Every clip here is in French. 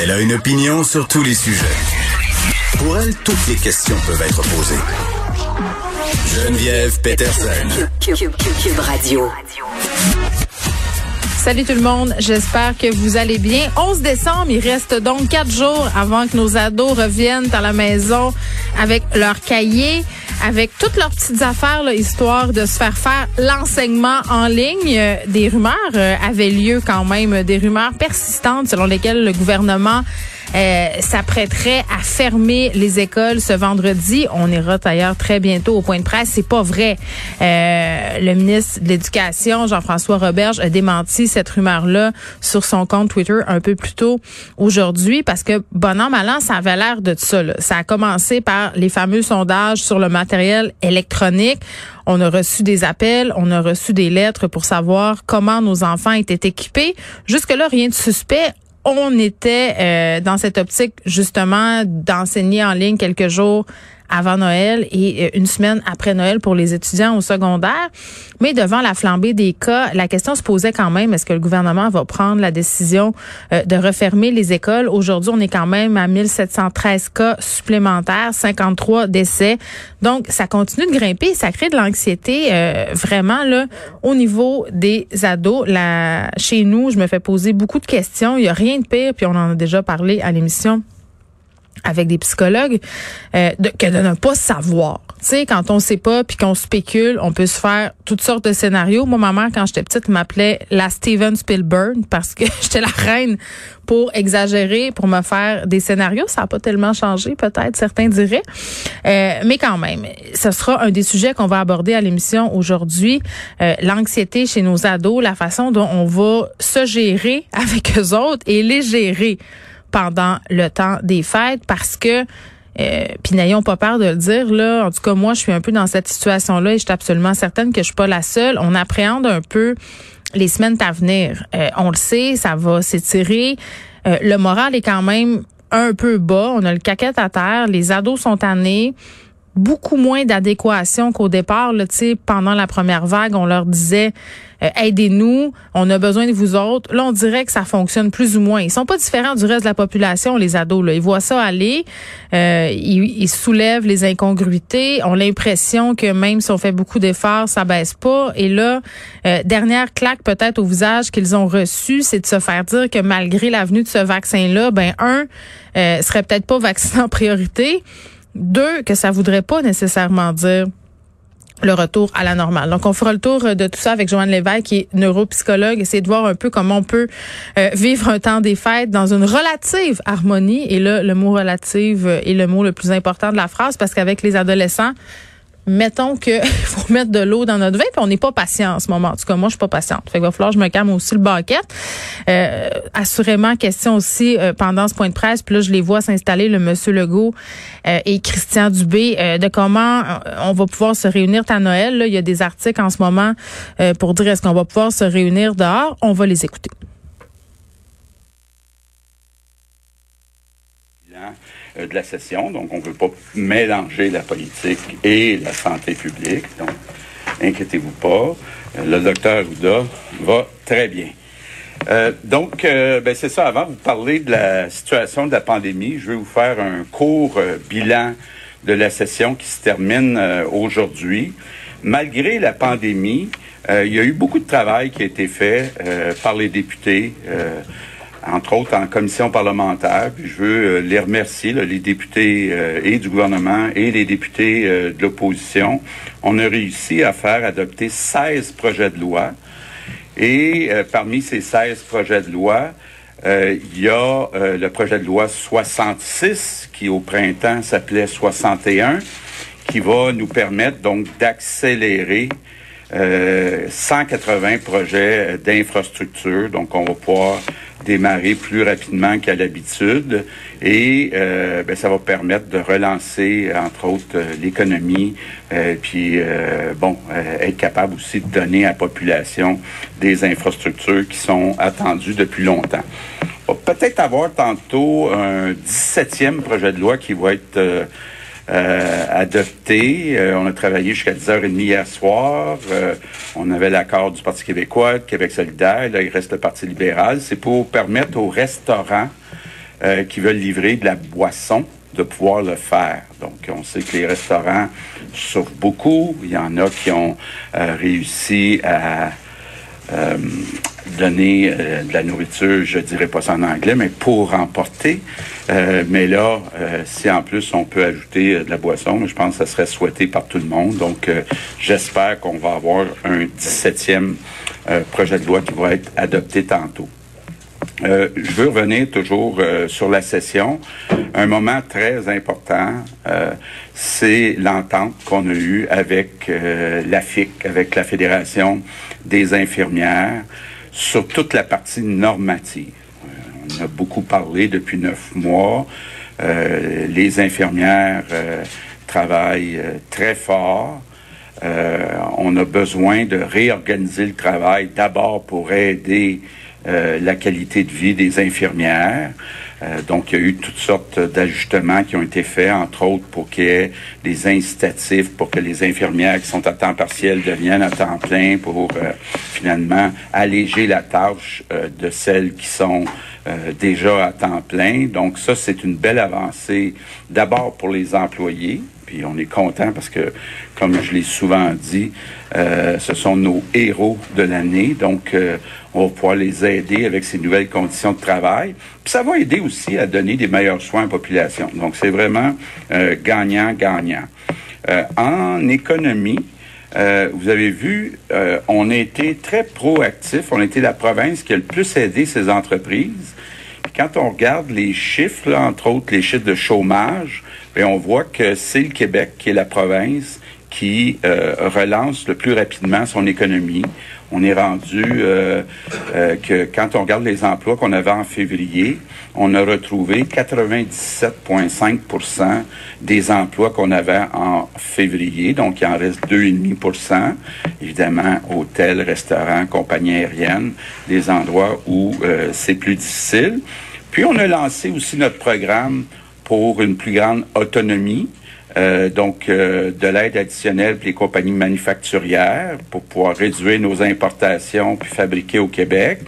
Elle a une opinion sur tous les sujets. Pour elle, toutes les questions peuvent être posées. Geneviève Peterson. Cube Radio. Salut tout le monde, j'espère que vous allez bien. 11 décembre, il reste donc quatre jours avant que nos ados reviennent à la maison avec leurs cahiers, avec toutes leurs petites affaires, là, histoire de se faire faire l'enseignement en ligne. Euh, Des rumeurs euh, avaient lieu quand même, des rumeurs persistantes selon lesquelles le gouvernement euh, s'apprêterait à fermer les écoles ce vendredi. On ira d'ailleurs très bientôt au point de presse. C'est pas vrai. Euh, le ministre de l'Éducation, Jean-François Roberge, a démenti cette rumeur-là sur son compte Twitter un peu plus tôt aujourd'hui parce que, bon an, mal an, ça avait l'air de ça. Là. Ça a commencé par les fameux sondages sur le matériel électronique. On a reçu des appels, on a reçu des lettres pour savoir comment nos enfants étaient équipés. Jusque-là, rien de suspect on était euh, dans cette optique justement d'enseigner en ligne quelques jours avant Noël et euh, une semaine après Noël pour les étudiants au secondaire. Mais devant la flambée des cas, la question se posait quand même, est-ce que le gouvernement va prendre la décision euh, de refermer les écoles? Aujourd'hui, on est quand même à 1713 cas supplémentaires, 53 décès. Donc, ça continue de grimper. Ça crée de l'anxiété euh, vraiment là au niveau des ados. Là, chez nous, je me fais poser beaucoup de questions. Il n'y a rien de pire, puis on en a déjà parlé à l'émission avec des psychologues euh, de, que de ne pas savoir. Tu sais, quand on sait pas puis qu'on spécule, on peut se faire toutes sortes de scénarios. Moi, ma mère, quand j'étais petite, m'appelait la Steven Spielberg parce que j'étais la reine pour exagérer, pour me faire des scénarios. Ça n'a pas tellement changé, peut-être, certains diraient. Euh, mais quand même, ce sera un des sujets qu'on va aborder à l'émission aujourd'hui. Euh, L'anxiété chez nos ados, la façon dont on va se gérer avec eux autres et les gérer pendant le temps des fêtes parce que euh, puis n'ayons pas peur de le dire là. En tout cas, moi, je suis un peu dans cette situation-là et je suis absolument certaine que je suis pas la seule. On appréhende un peu les semaines à venir. Euh, on le sait, ça va s'étirer. Euh, le moral est quand même un peu bas. On a le caquette à terre. Les ados sont tannés beaucoup moins d'adéquation qu'au départ. Là, pendant la première vague, on leur disait euh, aidez-nous, on a besoin de vous autres. Là, on dirait que ça fonctionne plus ou moins. Ils sont pas différents du reste de la population, les ados. Là. Ils voient ça aller, euh, ils, soulèvent les incongruités, ont l'impression que même si on fait beaucoup d'efforts, ça baisse pas. Et là, euh, dernière claque peut-être au visage qu'ils ont reçu, c'est de se faire dire que malgré l'avenue de ce vaccin-là, ben un, euh, serait peut-être pas vacciné en priorité. Deux, que ça voudrait pas nécessairement dire le retour à la normale. Donc, on fera le tour de tout ça avec Joanne Lévesque, qui est neuropsychologue, essayer de voir un peu comment on peut euh, vivre un temps des fêtes dans une relative harmonie. Et là, le mot relative est le mot le plus important de la phrase parce qu'avec les adolescents, mettons que faut mettre de l'eau dans notre vin, puis on n'est pas patient en ce moment. En tout cas, moi, je suis pas patiente. Fait qu'il va falloir que je me calme aussi le baquette. Euh, assurément, question aussi euh, pendant ce point de presse, puis là, je les vois s'installer, le monsieur Legault euh, et Christian Dubé, de comment on va pouvoir se réunir à Noël. Là, il y a des articles en ce moment pour dire est-ce qu'on va pouvoir se réunir dehors. On va les écouter. Euh, de la session. Donc, on ne veut pas mélanger la politique et la santé publique. Donc, inquiétez-vous pas. Euh, le docteur Houda va très bien. Euh, donc, ben c'est ça. Avant de vous parler de la situation de la pandémie, je vais vous faire un court bilan de la session qui se termine aujourd'hui. Malgré la pandémie, il y a eu beaucoup de travail qui a été fait par les députés entre autres en commission parlementaire. Je veux euh, les remercier, les députés euh, et du gouvernement et les députés euh, de l'opposition. On a réussi à faire adopter 16 projets de loi. Et parmi ces 16 projets de loi, il y a le projet de loi 66 qui au printemps s'appelait 61, qui va nous permettre donc d'accélérer 180 projets d'infrastructure. Donc, on va pouvoir démarrer plus rapidement qu'à l'habitude et euh, ben, ça va permettre de relancer, entre autres, euh, l'économie, euh, puis bon, être capable aussi de donner à la population des infrastructures qui sont attendues depuis longtemps. On va peut-être avoir tantôt un 17e projet de loi qui va être euh, adopté. Euh, on a travaillé jusqu'à 10h30 hier soir. Euh, on avait l'accord du Parti québécois, Québec solidaire. Là, il reste le Parti libéral. C'est pour permettre aux restaurants qui veulent livrer de la boisson de pouvoir le faire. Donc, on sait que les restaurants souffrent beaucoup. Il y en a qui ont réussi à donner euh, de la nourriture, je dirais pas ça en anglais, mais pour emporter. Euh, mais là, euh, si en plus on peut ajouter de la boisson, je pense que ça serait souhaité par tout le monde. Donc, j'espère qu'on va avoir un 17e projet de loi qui va être adopté tantôt. je veux revenir toujours sur la session. Un moment très important, c'est l'entente qu'on a eue avec la FIC, avec la Fédération des infirmières sur toute la partie normative. Euh, on a beaucoup parlé depuis neuf mois. Euh, les infirmières euh, travaillent très fort. on a besoin de réorganiser le travail d'abord pour aider la qualité de vie des infirmières. Euh, donc, il y a eu toutes sortes d'ajustements qui ont été faits, entre autres pour qu'il y ait des incitatifs pour que les infirmières qui sont à temps partiel deviennent à temps plein pour euh, finalement alléger la tâche euh, de celles qui sont déjà à temps plein. Donc, ça, c'est une belle avancée d'abord pour les employés, puis on est content parce que, comme je l'ai souvent dit, euh, ce sont nos héros de l'année. Donc, euh, on va pouvoir les aider avec ces nouvelles conditions de travail. Puis ça va aider aussi à donner des meilleurs soins à la population. Donc, c'est vraiment gagnant-gagnant. Euh, en économie, vous avez vu, on a été très proactif. On a été la province qui a le plus aidé ces entreprises. quand on regarde les chiffres, entre autres les chiffres de chômage, et on voit que c'est le Québec qui est la province qui euh, relance le plus rapidement son économie. On est rendu euh, euh, que quand on regarde les emplois qu'on avait en février, on a retrouvé 97,5% des emplois qu'on avait en février. Donc, il en reste 2,5% Évidemment, hôtels, restaurants, compagnies aériennes, des endroits où c'est plus difficile. Puis, on a lancé aussi notre programme pour une plus grande autonomie. Euh, donc, euh, de l'aide additionnelle pour les compagnies manufacturières pour pouvoir réduire nos importations puis fabriquer au Québec.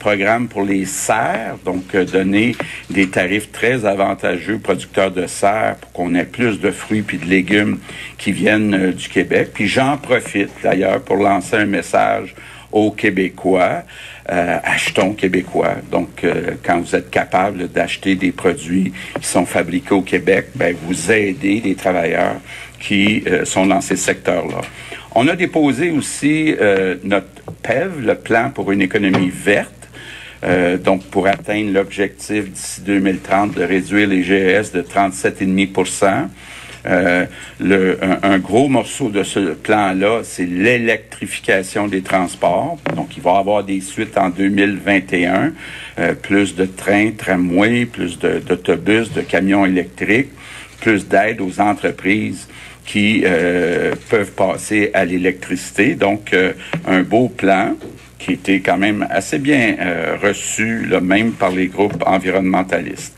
Programme pour les serres, donc euh, donner des tarifs très avantageux aux producteurs de serres pour qu'on ait plus de fruits puis de légumes qui viennent du Québec. Puis j'en profite d'ailleurs pour lancer un message aux Québécois. Euh, achetons québécois. Donc, euh, quand vous êtes capable d'acheter des produits qui sont fabriqués au Québec, ben, vous aidez les travailleurs qui euh, sont dans ces secteurs-là. On a déposé aussi notre PEV, le plan pour une économie verte. Donc, pour atteindre l'objectif d'ici 2030 de réduire les GES de 37,5 euh, le, un, gros morceau de ce plan-là, c'est l'électrification des transports. Donc, il va y avoir des suites en 2021, euh, plus de trains, tramways, plus d'autobus, de, camions électriques, plus d'aide aux entreprises qui euh, peuvent passer à l'électricité. Donc, un beau plan qui était quand même assez bien reçu, là, même par les groupes environnementalistes.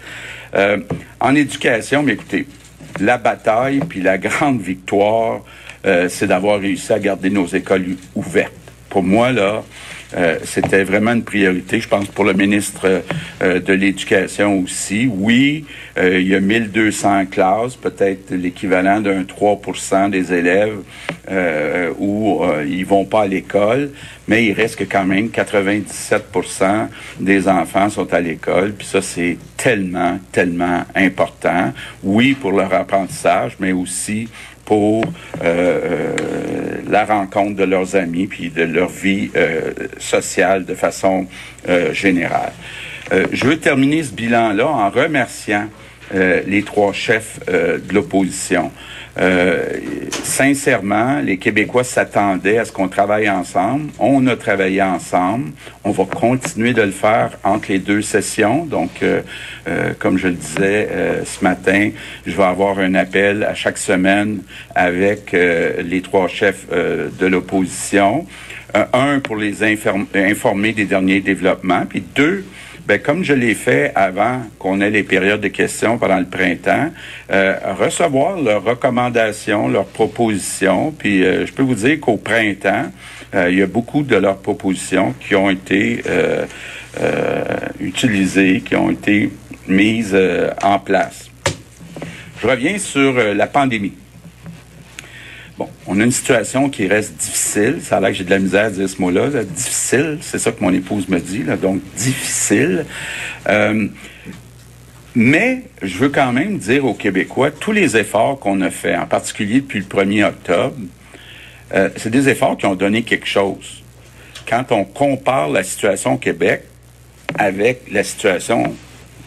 en éducation, mais écoutez, la bataille puis la grande victoire, euh, c'est d'avoir réussi à garder nos écoles ouvertes. Pour moi, là, euh, c'était vraiment une priorité, je pense, pour le ministre euh, de l'Éducation aussi. Oui, euh, il y a 1200 classes, peut-être l'équivalent d'un 3% des élèves où ils vont pas à l'école, mais il reste quand même 97% des enfants sont à l'école, puis ça, c'est tellement, tellement important. Oui, pour leur apprentissage, mais aussi pour euh, euh, la rencontre de leurs amis puis de leur vie euh, sociale de façon générale. je veux terminer ce bilan-là en remerciant les trois chefs de l'opposition. Euh, sincèrement, les Québécois s'attendaient à ce qu'on travaille ensemble. On a travaillé ensemble. On va continuer de le faire entre les deux sessions. Donc, comme je le disais ce matin, je vais avoir un appel à chaque semaine avec les trois chefs de l'opposition. un, pour les informer des derniers développements, puis deux, ben, comme je l'ai fait avant qu'on ait les périodes de questions pendant le printemps, euh, recevoir leurs recommandations, leurs propositions. Puis euh, je peux vous dire qu'au printemps, euh, il y a beaucoup de leurs propositions qui ont été utilisées, qui ont été mises en place. Je reviens sur la pandémie. On a une situation qui reste difficile. Ça a l'air que j'ai de la misère à dire ce mot-là. Difficile, c'est ça que mon épouse me dit. Donc, difficile. Euh, mais je veux quand même dire aux Québécois, tous les efforts qu'on a faits, en particulier depuis le 1er octobre, euh, c'est des efforts qui ont donné quelque chose. Quand on compare la situation au Québec avec la situation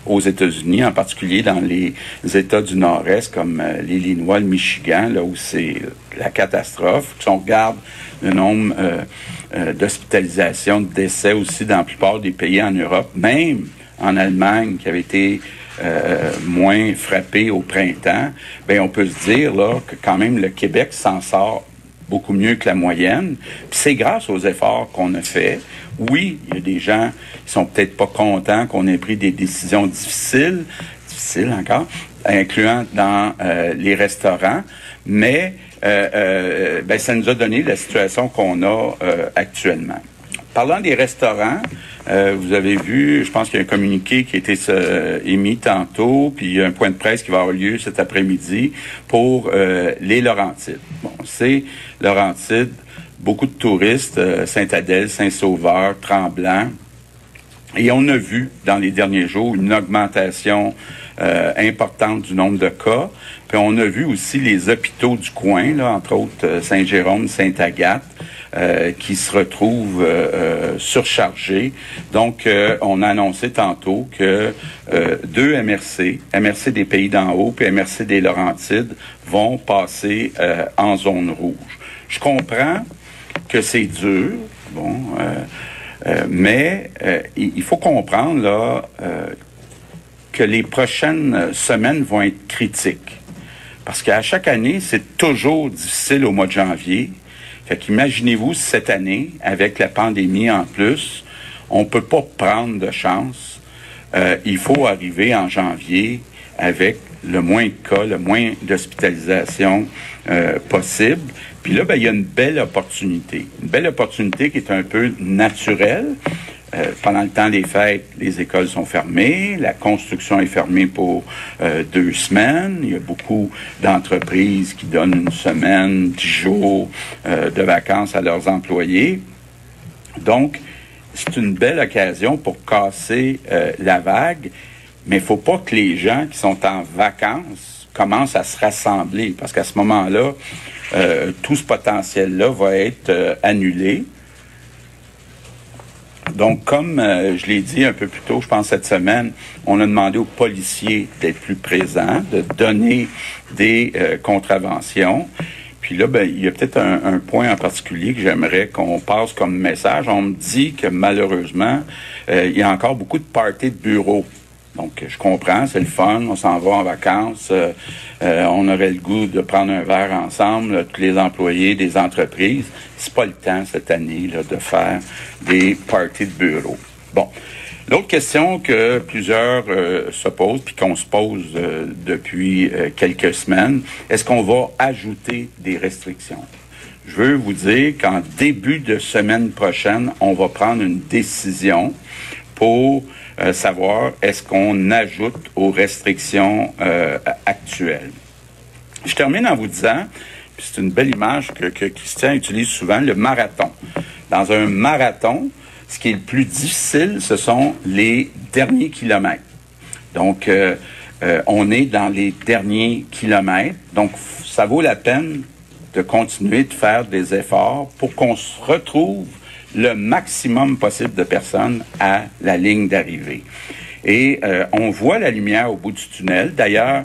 aux États-Unis, en particulier dans les États du Nord-Est comme euh, l'Illinois, le Michigan, là où c'est la catastrophe. Si on regarde le nombre euh, euh, d'hospitalisations, de décès aussi dans la plupart des pays en Europe, même en Allemagne qui avait été moins frappé au printemps, ben on peut se dire là que quand même le Québec s'en sort beaucoup mieux que la moyenne. Puis c'est grâce aux efforts qu'on a faits. Oui, il y a des gens qui sont peut-être pas contents qu'on ait pris des décisions difficiles, difficiles encore, incluant dans euh, les restaurants, mais euh, euh, ben, ça nous a donné la situation qu'on a actuellement. Parlant des restaurants, euh, vous avez vu, je pense qu'il y a un communiqué qui a été euh, émis tantôt, puis il y a un point de presse qui va avoir lieu cet après-midi pour euh, les Laurentides. Bon, c'est Laurentides, beaucoup de touristes, Saint-Adèle, Saint-Sauveur, Tremblant. Et on a vu dans les derniers jours une augmentation importante du nombre de cas. Puis on a vu aussi les hôpitaux du coin, là, entre autres Saint-Jérôme, Saint-Agathe, euh, qui se retrouvent euh, euh, surchargés. Donc, on a annoncé tantôt que deux MRC, MRC des Pays d'en haut et MRC des Laurentides, vont passer en zone rouge. Je comprends que c'est dur, bon, mais il faut comprendre là que les prochaines semaines vont être critiques. Parce qu'à chaque année, c'est toujours difficile au mois de janvier. Fait qu'imaginez-vous cette année, avec la pandémie en plus, on peut pas prendre de chance. Euh, il faut arriver en janvier avec le moins de cas, le moins d'hospitalisation euh, possible. Puis là, ben, il y a une belle opportunité. Une belle opportunité qui est un peu naturelle. Euh, pendant le temps des fêtes, les écoles sont fermées, la construction est fermée pour euh, deux semaines. Il y a beaucoup d'entreprises qui donnent une semaine, dix jours euh, de vacances à leurs employés. Donc, c'est une belle occasion pour casser la vague, mais il faut pas que les gens qui sont en vacances commencent à se rassembler, parce qu'à ce moment-là, tout ce potentiel-là va être annulé. Donc, comme euh, je l'ai dit un peu plus tôt, je pense cette semaine, on a demandé aux policiers d'être plus présents, de donner des euh, contraventions. Puis là, ben, il y a peut-être un, point en particulier que j'aimerais qu'on passe comme message. On me dit que malheureusement, euh, il y a encore beaucoup de parties de bureaux donc, je comprends, c'est le fun, on s'en va en vacances, euh, euh, on aurait le goût de prendre un verre ensemble, tous les employés des entreprises. C'est pas le temps cette année là, de faire des parties de bureau. Bon. L'autre question que plusieurs euh, se posent, puis qu'on se pose depuis quelques semaines, est-ce qu'on va ajouter des restrictions? Je veux vous dire qu'en début de semaine prochaine, on va prendre une décision pour euh, savoir est-ce qu'on ajoute aux restrictions euh, actuelles. Je termine en vous disant, c'est une belle image que, que Christian utilise souvent, le marathon. Dans un marathon, ce qui est le plus difficile, ce sont les derniers kilomètres. Donc, euh, on est dans les derniers kilomètres. Donc, ça vaut la peine de continuer de faire des efforts pour qu'on se retrouve le maximum possible de personnes à la ligne d'arrivée. Et euh, on voit la lumière au bout du tunnel. D'ailleurs,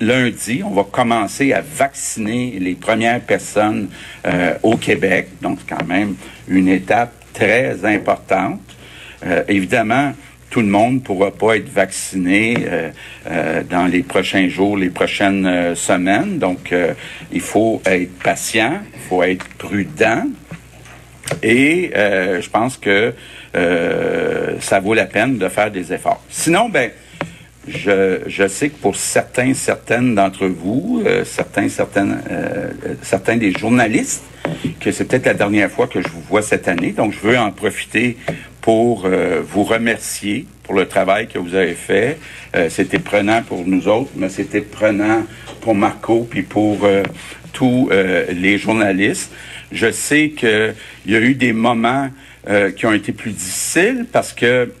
lundi, on va commencer à vacciner les premières personnes euh, au Québec. Donc, c'est quand même une étape très importante. Euh, évidemment, tout le monde ne pourra pas être vacciné euh, euh, dans les prochains jours, les prochaines euh, semaines. Donc, euh, il faut être patient, il faut être prudent. Et euh, je pense que euh, ça vaut la peine de faire des efforts. Sinon, ben, je, je sais que pour certains, certaines d'entre vous, euh, certains, certaines, euh, certains des journalistes, que c'est peut-être la dernière fois que je vous vois cette année. Donc, je veux en profiter pour euh, vous remercier pour le travail que vous avez fait. Euh, c'était prenant pour nous autres, mais c'était prenant pour Marco puis pour tous les journalistes. Je sais qu'il y a eu des moments euh, qui ont été plus difficiles parce que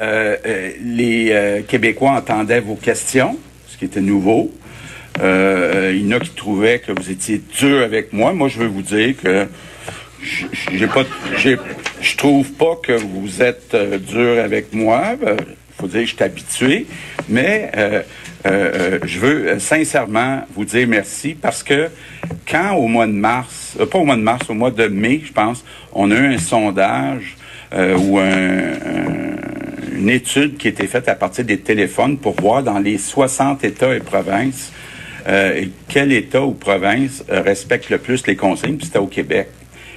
euh, euh, les Québécois entendaient vos questions, ce qui était nouveau. Il y en a qui trouvaient que vous étiez dur avec moi. Moi, je veux vous dire que j'ai pas, je trouve pas que vous êtes dur avec moi. Euh, faut dire, que je suis habitué, mais je veux sincèrement vous dire merci parce que quand au mois de mars, euh, pas au mois de mars, au mois de mai, je pense, on a eu un sondage euh, ou un, un- une étude qui a été faite à partir des téléphones pour voir dans les 60 États et provinces euh, quel État ou province respecte le plus les consignes, puis c'était au Québec.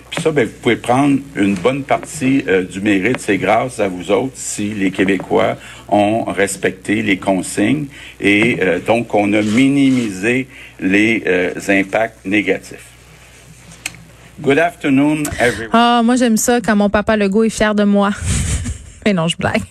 Puis ça, ben, vous pouvez prendre une bonne partie du mérite, c'est grâce à vous autres si les Québécois ont respecté les consignes et donc on a minimisé les impacts négatifs. Good afternoon, everyone. Ah, moi j'aime ça quand mon papa Legault est fier de moi. Mais non, je blague.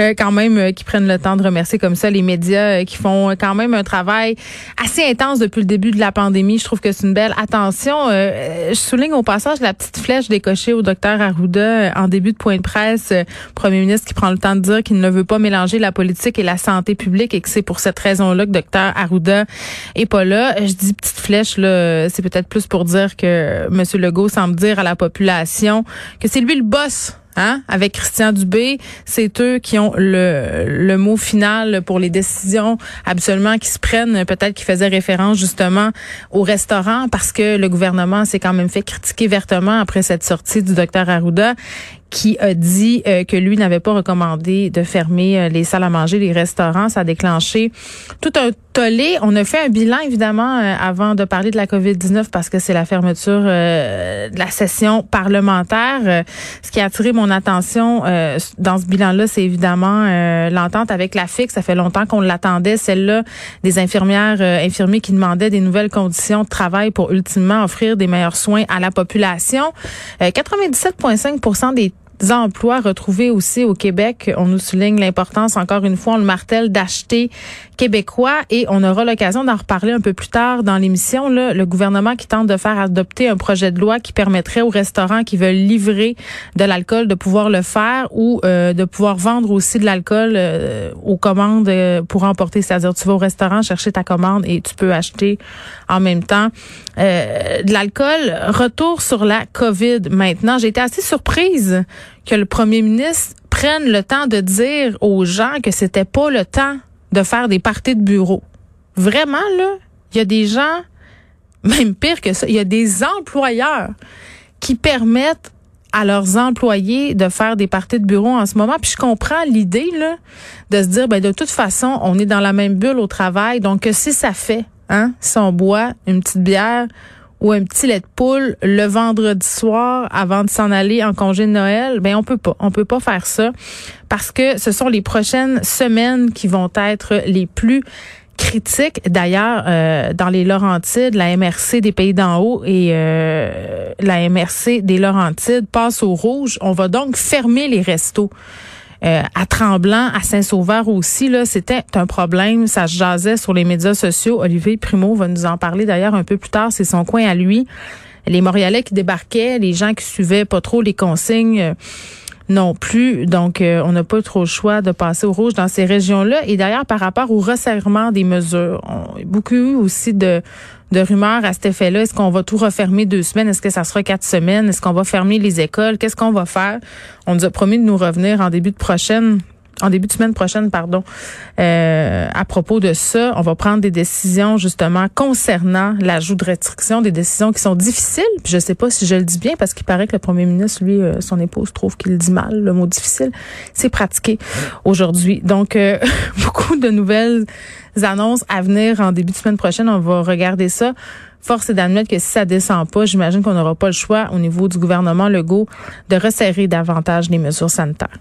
Euh, quand même, euh, qui prennent le temps de remercier comme ça les médias euh, qui font quand même un travail assez intense depuis le début de la pandémie. Je trouve que c'est une belle attention. Euh, je souligne au passage la petite flèche décochée au docteur Arruda euh, en début de point de presse. euh, Premier ministre qui prend le temps de dire qu'il ne veut pas mélanger la politique et la santé publique et que c'est pour cette raison-là que docteur Arruda est pas là. Je dis petite flèche, là, c'est peut-être plus pour dire que M. Legault semble dire à la population que c'est lui le boss Hein? Avec Christian Dubé, c'est eux qui ont le, le mot final pour les décisions absolument qui se prennent. Peut-être qu'ils faisaient référence justement au restaurant parce que le gouvernement s'est quand même fait critiquer vertement après cette sortie du docteur Arruda qui a dit euh, que lui n'avait pas recommandé de fermer euh, les salles à manger, les restaurants. Ça a déclenché tout un tollé. On a fait un bilan, évidemment, euh, avant de parler de la COVID-19 parce que c'est la fermeture euh, de la session parlementaire. Euh, ce qui a attiré mon attention euh, dans ce bilan-là, c'est évidemment l'entente avec la FIC. Ça fait longtemps qu'on l'attendait, celle-là des infirmières, infirmiers qui demandaient des nouvelles conditions de travail pour ultimement offrir des meilleurs soins à la population. Euh, 97,5 des emplois retrouvés aussi au Québec. On nous souligne l'importance, encore une fois, on le martèle, d'acheter québécois et on aura l'occasion d'en reparler un peu plus tard dans l'émission. Le gouvernement qui tente de faire adopter un projet de loi qui permettrait aux restaurants qui veulent livrer de l'alcool de pouvoir le faire ou euh, de pouvoir vendre aussi de l'alcool euh, aux commandes euh, pour emporter. C'est-à-dire, tu vas au restaurant chercher ta commande et tu peux acheter en même temps euh, de l'alcool. Retour sur la COVID maintenant. J'ai été assez surprise que le premier ministre prenne le temps de dire aux gens que c'était pas le temps de faire des parties de bureau. Vraiment, là, il y a des gens, même pire que ça, il y a des employeurs qui permettent à leurs employés de faire des parties de bureau en ce moment. Puis je comprends l'idée là de se dire ben de toute façon, on est dans la même bulle au travail, donc que si ça fait hein, si on boit une petite bière ou un petit lait de poule le vendredi soir avant de s'en aller en congé de Noël, ben on peut pas, on peut pas faire ça parce que ce sont les prochaines semaines qui vont être les plus critiques. D'ailleurs, euh, dans les Laurentides, la MRC des Pays d'en haut et euh, la MRC des Laurentides passe au rouge. On va donc fermer les restos. Euh, à Tremblant, à Saint-Sauveur aussi, là, c'était un problème. Ça se jasait sur les médias sociaux. Olivier Primo va nous en parler d'ailleurs un peu plus tard. C'est son coin à lui. Les Montréalais qui débarquaient, les gens qui suivaient pas trop les consignes. euh, non plus. Donc, euh, on n'a pas trop le choix de passer au rouge dans ces régions-là. Et d'ailleurs, par rapport au resserrement des mesures, on a beaucoup eu aussi de, de rumeurs à cet effet-là. Est-ce qu'on va tout refermer deux semaines? Est-ce que ça sera quatre semaines? Est-ce qu'on va fermer les écoles? Qu'est-ce qu'on va faire? On nous a promis de nous revenir en début de prochaine en début de semaine prochaine, pardon, euh, à propos de ça. On va prendre des décisions justement concernant l'ajout de restrictions, des décisions qui sont difficiles. Je sais pas si je le dis bien parce qu'il paraît que le premier ministre, lui, euh, son épouse trouve qu'il dit mal le mot difficile. C'est pratiqué aujourd'hui. Donc euh, beaucoup de nouvelles annonces à venir en début de semaine prochaine. On va regarder ça. Force est d'admettre que si ça descend pas, j'imagine qu'on n'aura pas le choix au niveau du gouvernement Legault de resserrer davantage les mesures sanitaires.